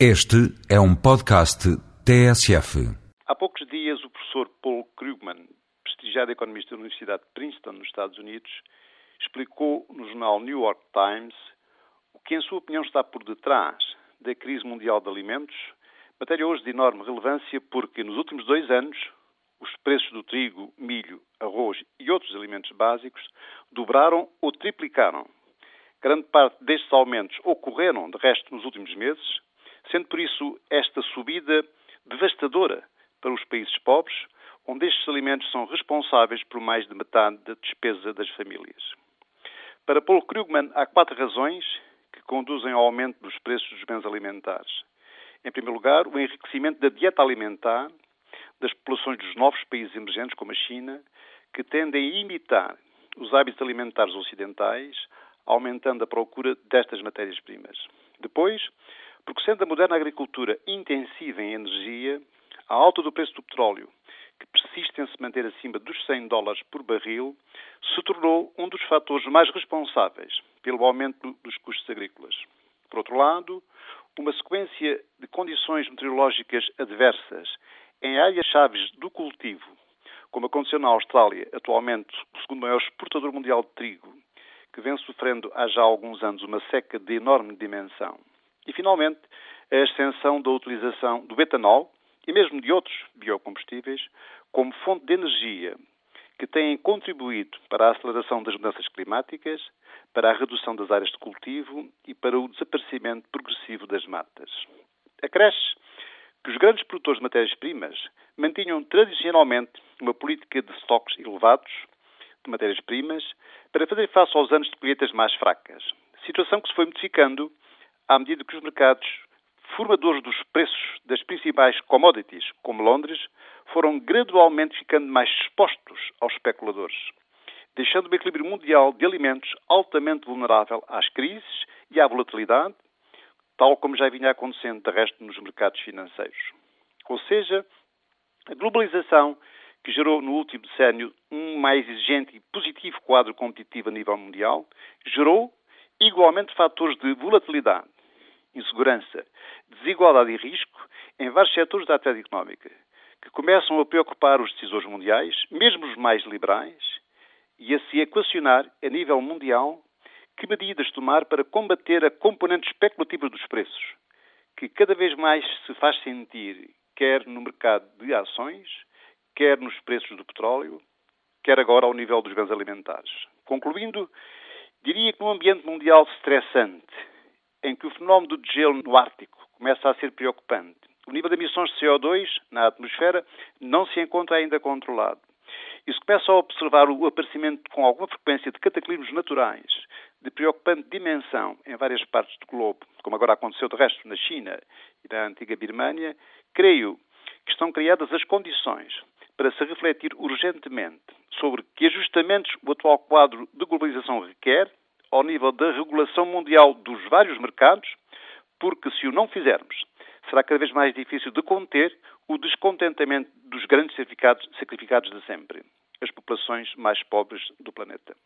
Este é um podcast TSF. Há poucos dias, o professor Paul Krugman, prestigiado economista da Universidade de Princeton, nos Estados Unidos, explicou no jornal New York Times o que, em sua opinião, está por detrás da crise mundial de alimentos, matéria hoje de enorme relevância porque, nos últimos dois anos, os preços do trigo, milho, arroz e outros alimentos básicos dobraram ou triplicaram. Grande parte destes aumentos ocorreram, de resto, nos últimos meses, sendo por isso esta subida devastadora para os países pobres, onde estes alimentos são responsáveis por mais de metade da despesa das famílias. Para Paul Krugman, há quatro razões que conduzem ao aumento dos preços dos bens alimentares. Em primeiro lugar, o enriquecimento da dieta alimentar das populações dos novos países emergentes, como a China, que tendem a imitar os hábitos alimentares ocidentais, aumentando a procura destas matérias-primas. Depois, porque sendo a moderna agricultura intensiva em energia, a alta do preço do petróleo, que persiste em se manter acima dos 100 dólares por barril, se tornou um dos fatores mais responsáveis pelo aumento dos custos agrícolas. Por outro lado, uma sequência de condições meteorológicas adversas em áreas chaves do cultivo, como aconteceu na Austrália, atualmente o segundo maior exportador mundial de trigo, que vem sofrendo há já alguns anos uma seca de enorme dimensão, e, finalmente, a ascensão da utilização do etanol e mesmo de outros biocombustíveis como fonte de energia que têm contribuído para a aceleração das mudanças climáticas, para a redução das áreas de cultivo e para o desaparecimento progressivo das matas. Acresce que os grandes produtores de matérias-primas mantinham tradicionalmente uma política de estoques elevados de matérias-primas para fazer face aos anos de colheitas mais fracas, situação que se foi modificando à medida que os mercados formadores dos preços das principais commodities, como Londres, foram gradualmente ficando mais expostos aos especuladores, deixando o equilíbrio mundial de alimentos altamente vulnerável às crises e à volatilidade, tal como já vinha acontecendo de resto nos mercados financeiros. Ou seja, a globalização que gerou no último decênio um mais exigente e positivo quadro competitivo a nível mundial, gerou igualmente fatores de volatilidade, insegurança, desigualdade e risco em vários setores da atividade económica, que começam a preocupar os decisores mundiais, mesmo os mais liberais, e a se equacionar a nível mundial que medidas tomar para combater a componente especulativa dos preços, que cada vez mais se faz sentir quer no mercado de ações, quer nos preços do petróleo, quer agora ao nível dos bens alimentares. Concluindo, diria que num ambiente mundial estressante, em que o fenómeno do gelo no Ártico começa a ser preocupante. O nível de emissões de CO2 na atmosfera não se encontra ainda controlado. E se começa a observar o aparecimento com alguma frequência de cataclismos naturais de preocupante dimensão em várias partes do globo, como agora aconteceu de resto na China e na antiga Birmânia, creio que estão criadas as condições para se refletir urgentemente sobre que ajustamentos o atual quadro de globalização requer ao nível da regulação mundial dos vários mercados, porque se o não fizermos, será cada vez mais difícil de conter o descontentamento dos grandes sacrificados, sacrificados de sempre, as populações mais pobres do planeta.